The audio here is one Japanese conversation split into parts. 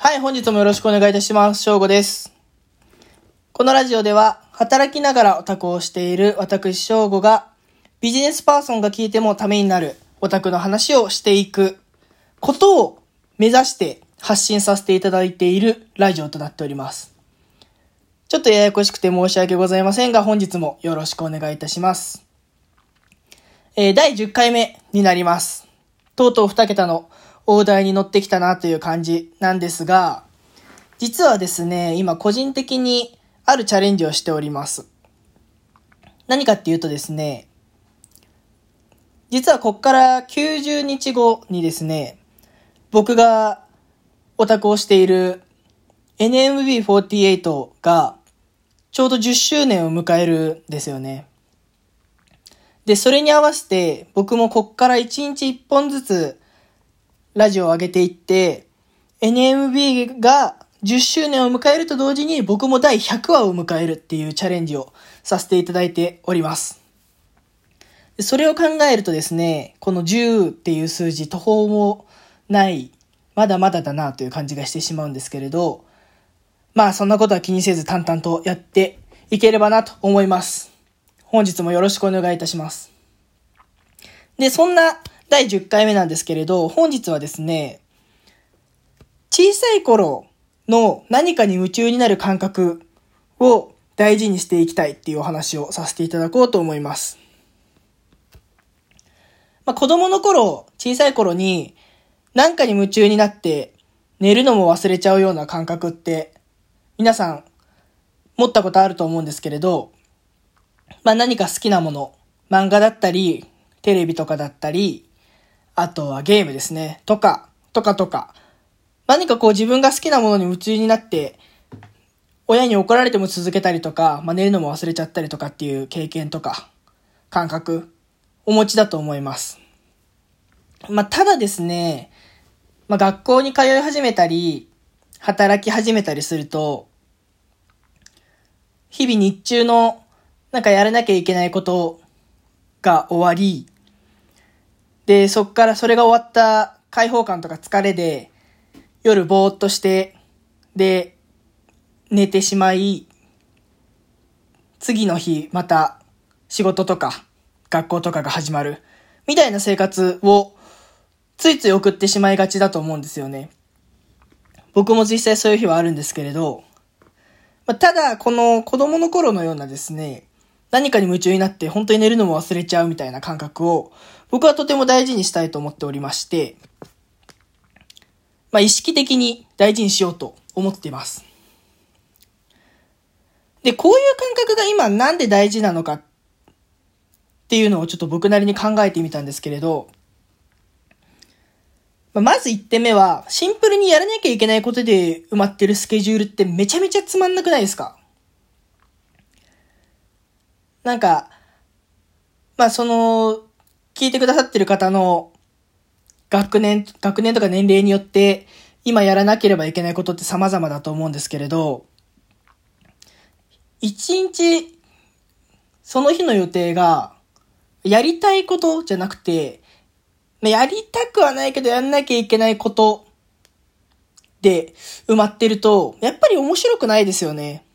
はい、本日もよろしくお願いいたします。翔吾です。このラジオでは、働きながらオタクをしている私翔吾が、ビジネスパーソンが聞いてもためになるオタクの話をしていくことを目指して発信させていただいているラジオとなっております。ちょっとややこしくて申し訳ございませんが、本日もよろしくお願いいたします。えー第10回目になります。とうとう2桁の大台に乗ってきたなという感じなんですが、実はですね、今個人的にあるチャレンジをしております。何かっていうとですね、実はこっから90日後にですね、僕がオタクをしている NMB48 がちょうど10周年を迎えるんですよね。で、それに合わせて僕もこっから1日1本ずつラジオを上げていって、NMB が10周年を迎えると同時に僕も第100話を迎えるっていうチャレンジをさせていただいております。それを考えるとですね、この10っていう数字途方もない、まだまだだなという感じがしてしまうんですけれど、まあそんなことは気にせず淡々とやっていければなと思います。本日もよろしくお願いいたします。で、そんな第10回目なんですけれど、本日はですね、小さい頃の何かに夢中になる感覚を大事にしていきたいっていうお話をさせていただこうと思います。まあ、子供の頃、小さい頃に何かに夢中になって寝るのも忘れちゃうような感覚って皆さん持ったことあると思うんですけれど、まあ、何か好きなもの、漫画だったり、テレビとかだったり、あとはゲームですね。とか、とかとか。何かこう自分が好きなものに夢中になって、親に怒られても続けたりとか、まあ、寝るのも忘れちゃったりとかっていう経験とか、感覚、お持ちだと思います。まあ、ただですね、まあ、学校に通い始めたり、働き始めたりすると、日々日中のなんかやらなきゃいけないことが終わり、で、そっからそれが終わった解放感とか疲れで、夜ぼーっとして、で、寝てしまい、次の日また仕事とか学校とかが始まる、みたいな生活をついつい送ってしまいがちだと思うんですよね。僕も実際そういう日はあるんですけれど、ま、ただ、この子供の頃のようなですね、何かに夢中になって本当に寝るのも忘れちゃうみたいな感覚を僕はとても大事にしたいと思っておりまして、まあ意識的に大事にしようと思っています。で、こういう感覚が今なんで大事なのかっていうのをちょっと僕なりに考えてみたんですけれど、まず1点目は、シンプルにやらなきゃいけないことで埋まってるスケジュールってめちゃめちゃつまんなくないですか？なんか、まあその、聞いてくださってる方の学年、学年とか年齢によって、今やらなければいけないことって様々だと思うんですけれど、一日、その日の予定が、やりたいことじゃなくて、やりたくはないけどやんなきゃいけないことで埋まってると、やっぱり面白くないですよね。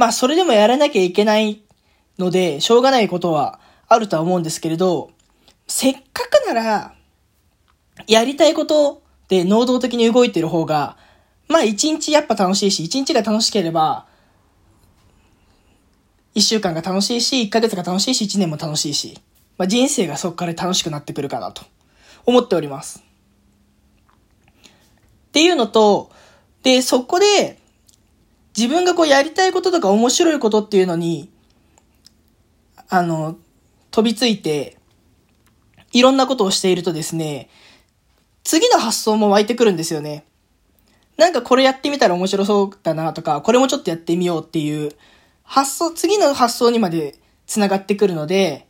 まあそれでもやらなきゃいけないので、しょうがないことはあるとは思うんですけれど、せっかくなら、やりたいことで能動的に動いてる方が、まあ一日やっぱ楽しいし、一日が楽しければ、一週間が楽しいし、一ヶ月が楽しいし、一年も楽しいし、まあ人生がそこから楽しくなってくるかなと思っております。っていうのと、で、そこで、自分がこうやりたいこととか面白いことっていうのに、あの、飛びついて、いろんなことをしているとですね、次の発想も湧いてくるんですよね。なんかこれやってみたら面白そうだなとか、これもちょっとやってみようっていう、発想、次の発想にまで繋がってくるので、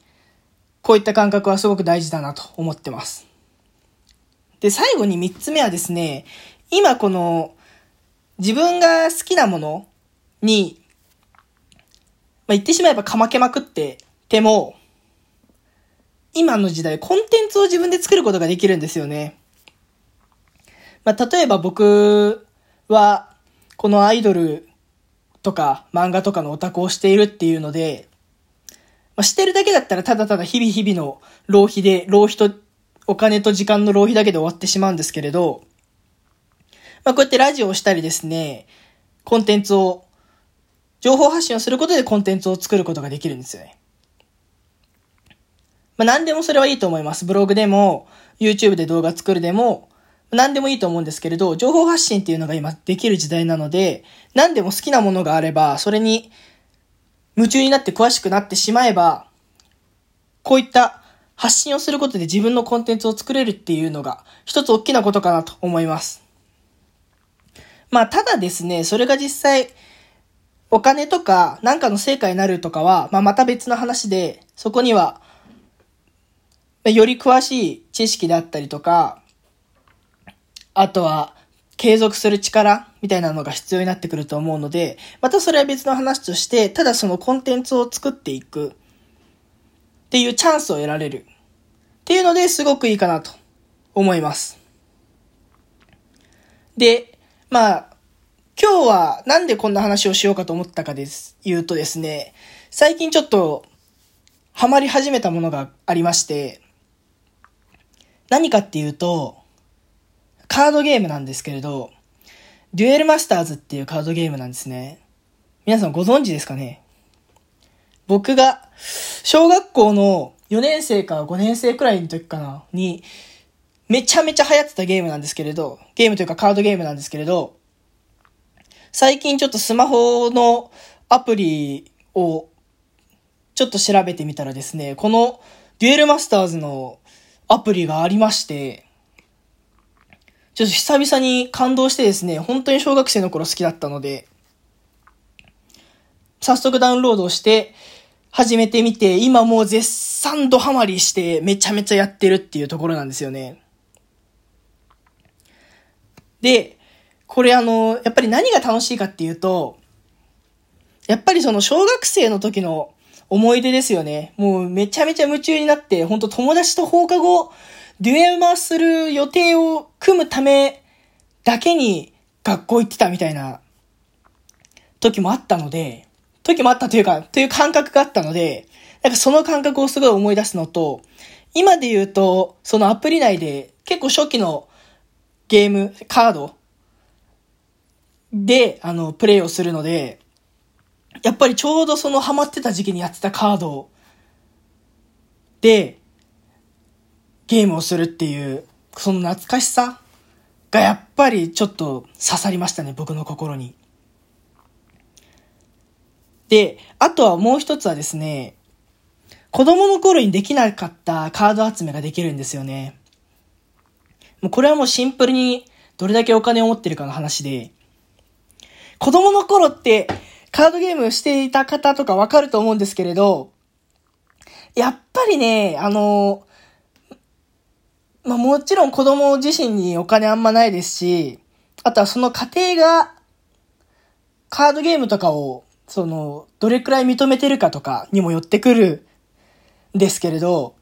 こういった感覚はすごく大事だなと思ってます。で、最後に三つ目はですね、今この、自分が好きなものに、まあ、言ってしまえばかまけまくってても、今の時代コンテンツを自分で作ることができるんですよね。まあ、例えば僕は、このアイドルとか漫画とかのオタクをしているっていうので、まあ、してるだけだったらただただ日々日々の浪費で、浪費と、お金と時間の浪費だけで終わってしまうんですけれど、まあ、こうやってラジオをしたりですね、コンテンツを、情報発信をすることでコンテンツを作ることができるんですよね。まあ、何でもそれはいいと思います。ブログでも、YouTube で動画作るでも、何でもいいと思うんですけれど、情報発信っていうのが今できる時代なので、何でも好きなものがあれば、それに夢中になって詳しくなってしまえば、こういった発信をすることで自分のコンテンツを作れるっていうのが、一つ大きなことかなと思います。まあ、ただですね、それが実際、お金とか、なんかの成果になるとかは、まあ、また別の話で、そこには、より詳しい知識であったりとか、あとは、継続する力みたいなのが必要になってくると思うので、またそれは別の話として、ただそのコンテンツを作っていくっていうチャンスを得られるっていうのですごくいいかなと思います。で、まあ、今日はなんでこんな話をしようかと思ったかです、言うとですね、最近ちょっとハマり始めたものがありまして、何かっていうと、カードゲームなんですけれど、デュエルマスターズっていうカードゲームなんですね。皆さんご存知ですかね？僕が、小学校の4年生か5年生くらいの時かな、に、めちゃめちゃ流行ってたゲームなんですけれど、ゲームというかカードゲームなんですけれど、最近ちょっとスマホのアプリをちょっと調べてみたらですね、このデュエルマスターズのアプリがありまして、ちょっと久々に感動してですね、本当に小学生の頃好きだったので、早速ダウンロードして始めてみて、今もう絶賛ドハマりしてめちゃめちゃやってるっていうところなんですよね。で、これあの、やっぱり何が楽しいかっていうと、やっぱりその小学生の時の思い出ですよね。もうめちゃめちゃ夢中になって、ほんと友達と放課後、デュエマする予定を組むためだけに学校行ってたみたいな時もあったので、時もあったというか、という感覚があったので、なんかその感覚をすごい思い出すのと、今で言うと、そのアプリ内で結構初期のゲーム、カード？で、あの、プレイをするので、やっぱりちょうどそのハマってた時期にやってたカードで、ゲームをするっていう、その懐かしさがやっぱりちょっと刺さりましたね、僕の心に。で、あとはもう一つはですね、子供の頃にできなかったカード集めができるんですよね。もうこれはもうシンプルにどれだけお金を持ってるかの話で、子供の頃ってカードゲームしていた方とかわかると思うんですけれど、やっぱりね、あの、まあ、もちろん子供自身にお金あんまないですし、あとはその家庭がカードゲームとかを、その、どれくらい認めてるかとかにもよってくるんですけれど、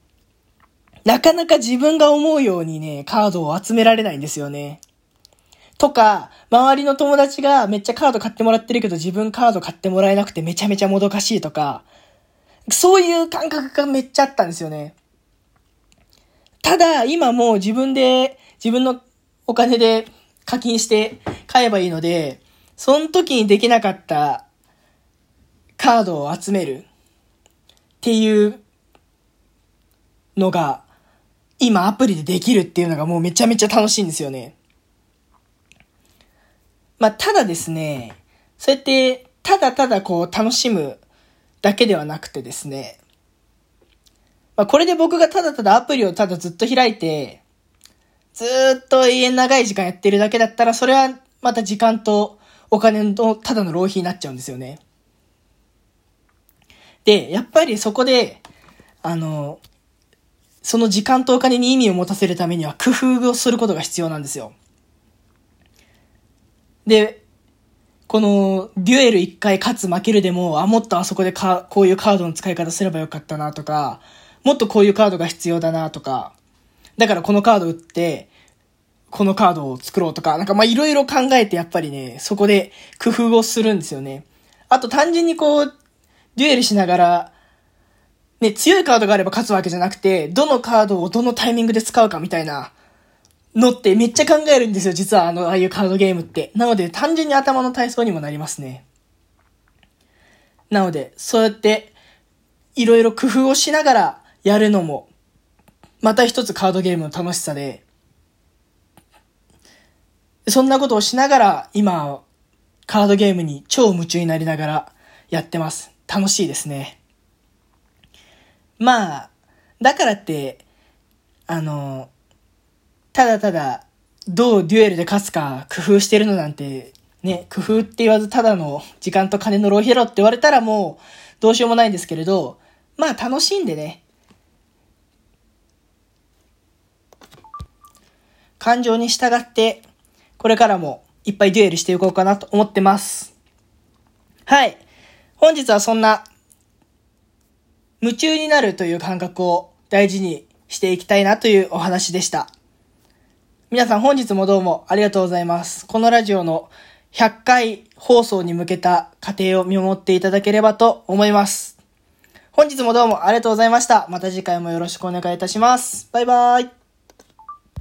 なかなか自分が思うようにね、カードを集められないんですよね。とか、周りの友達がめっちゃカード買ってもらってるけど自分カード買ってもらえなくてめちゃめちゃもどかしいとか、そういう感覚がめっちゃあったんですよね。ただ、今もう自分で、自分のお金で課金して買えばいいので、その時にできなかったカードを集めるっていうのが今アプリでできるっていうのがもうめちゃめちゃ楽しいんですよね。まあ、ただですね、そうやって、ただただこう楽しむだけではなくてですね、まあ、これで僕がただただアプリをただずっと開いて、ずっと永遠長い時間やってるだけだったら、それはまた時間とお金のただの浪費になっちゃうんですよね。で、やっぱりそこで、あの、その時間とお金に意味を持たせるためには工夫をすることが必要なんですよ。で、この、デュエル一回勝つ負けるでも、あ、もっとあそこでか、こういうカードの使い方すればよかったなとか、もっとこういうカードが必要だなとか、だからこのカード打って、このカードを作ろうとか、なんかまあいろいろ考えてやっぱりね、そこで工夫をするんですよね。あと単純にこう、デュエルしながら、ね、強いカードがあれば勝つわけじゃなくて、どのカードをどのタイミングで使うかみたいなのってめっちゃ考えるんですよ、実はあの、ああいうカードゲームって。なので単純に頭の体操にもなりますね。なので、そうやって、いろいろ工夫をしながらやるのも、また一つカードゲームの楽しさで、そんなことをしながら、今、カードゲームに超夢中になりながらやってます。楽しいですね。まあ、だからって、あの、ただただ、どうデュエルで勝つか工夫してるのなんて、ね、工夫って言わずただの時間と金の浪費ろって言われたらもうどうしようもないんですけれど、まあ楽しんでね、感情に従って、これからもいっぱいデュエルしていこうかなと思ってます。はい。本日はそんな、夢中になるという感覚を大事にしていきたいなというお話でした。皆さん本日もどうもありがとうございます。このラジオの100回放送に向けた過程を見守っていただければと思います。本日もどうもありがとうございました。また次回もよろしくお願いいたします。バイバーイ。